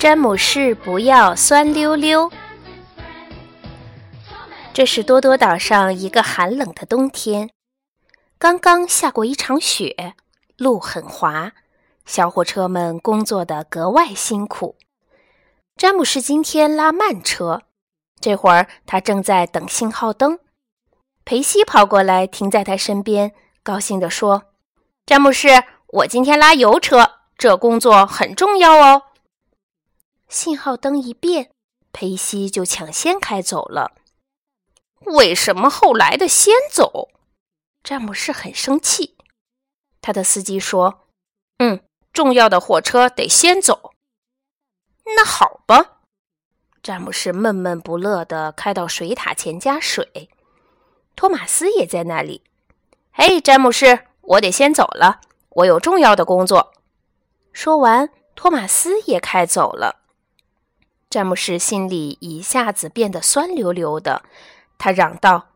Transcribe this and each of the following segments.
詹姆士不要酸溜溜。这是多多岛上一个寒冷的冬天，刚刚下过一场雪，路很滑，小火车们工作的格外辛苦。詹姆士今天拉慢车，这会儿他正在等信号灯。裴西跑过来，停在他身边，高兴地说：“詹姆士，我今天拉油车，这工作很重要哦。”信号灯一变，裴西就抢先开走了。为什么后来的先走？詹姆士很生气。他的司机说：“嗯，重要的火车得先走。”那好吧。詹姆士闷闷不乐地开到水塔前加水。托马斯也在那里。嘿，詹姆士，我得先走了，我有重要的工作。说完，托马斯也开走了。詹姆士心里一下子变得酸溜溜的，他嚷道：“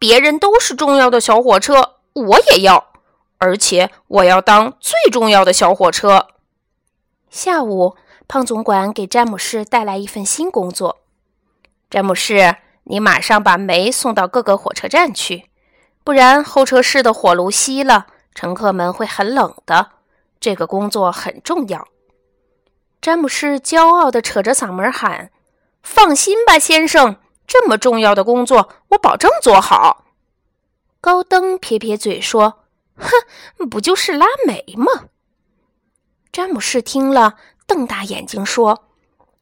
别人都是重要的小火车，我也要，而且我要当最重要的小火车。”下午，胖总管给詹姆士带来一份新工作。詹姆士，你马上把煤送到各个火车站去，不然候车室的火炉熄了，乘客们会很冷的。这个工作很重要。詹姆士骄傲地扯着嗓门喊：“放心吧，先生，这么重要的工作，我保证做好。”高登撇撇嘴说：“哼，不就是拉煤吗？”詹姆士听了，瞪大眼睛说：“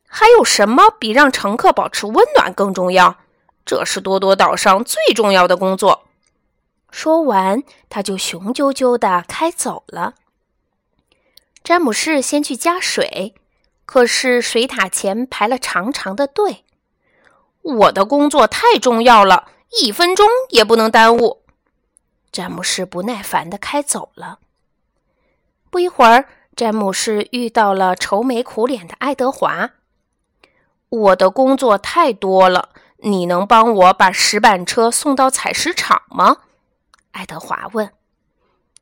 还有什么比让乘客保持温暖更重要？这是多多岛上最重要的工作。”说完，他就雄赳赳地开走了。詹姆士先去加水。可是水塔前排了长长的队，我的工作太重要了，一分钟也不能耽误。詹姆士不耐烦地开走了。不一会儿，詹姆士遇到了愁眉苦脸的爱德华。我的工作太多了，你能帮我把石板车送到采石场吗？爱德华问。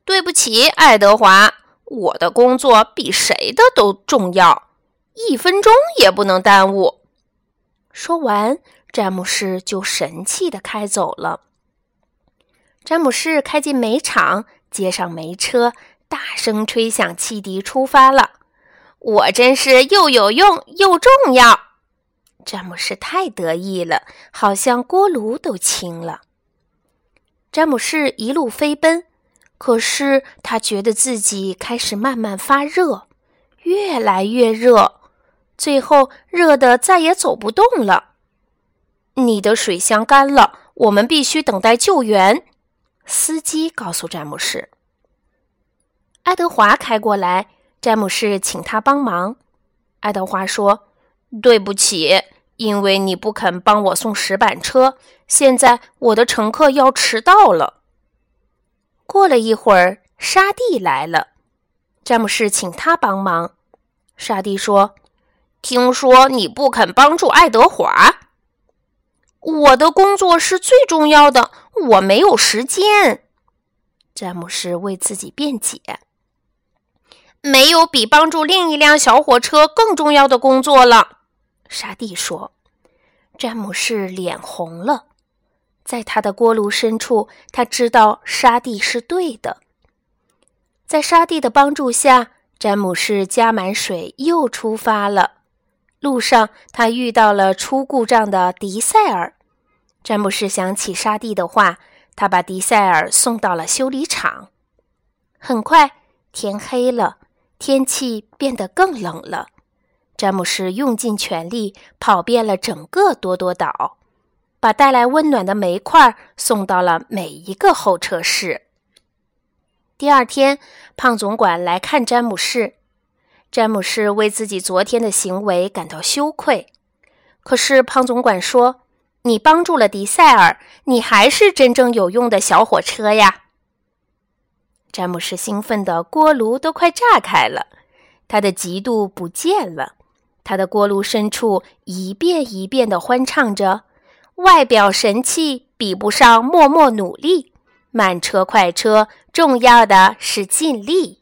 对不起，爱德华，我的工作比谁的都重要。一分钟也不能耽误。说完，詹姆士就神气地开走了。詹姆士开进煤场，接上煤车，大声吹响汽笛，出发了。我真是又有用又重要。詹姆士太得意了，好像锅炉都轻了。詹姆士一路飞奔，可是他觉得自己开始慢慢发热，越来越热。最后热得再也走不动了。你的水箱干了，我们必须等待救援。司机告诉詹姆士。爱德华开过来，詹姆士请他帮忙。爱德华说：“对不起，因为你不肯帮我送石板车，现在我的乘客要迟到了。”过了一会儿，沙地来了，詹姆士请他帮忙。沙地说。听说你不肯帮助爱德华，我的工作是最重要的，我没有时间。詹姆士为自己辩解：“没有比帮助另一辆小火车更重要的工作了。”沙地说。詹姆士脸红了，在他的锅炉深处，他知道沙地是对的。在沙地的帮助下，詹姆士加满水，又出发了。路上，他遇到了出故障的迪塞尔。詹姆士想起沙地的话，他把迪塞尔送到了修理厂。很快，天黑了，天气变得更冷了。詹姆士用尽全力跑遍了整个多多岛，把带来温暖的煤块送到了每一个候车室。第二天，胖总管来看詹姆士。詹姆士为自己昨天的行为感到羞愧，可是胖总管说：“你帮助了迪塞尔，你还是真正有用的小火车呀！”詹姆士兴奋的锅炉都快炸开了，他的嫉妒不见了，他的锅炉深处一遍一遍的欢唱着：“外表神气比不上默默努力，慢车快车，重要的是尽力。”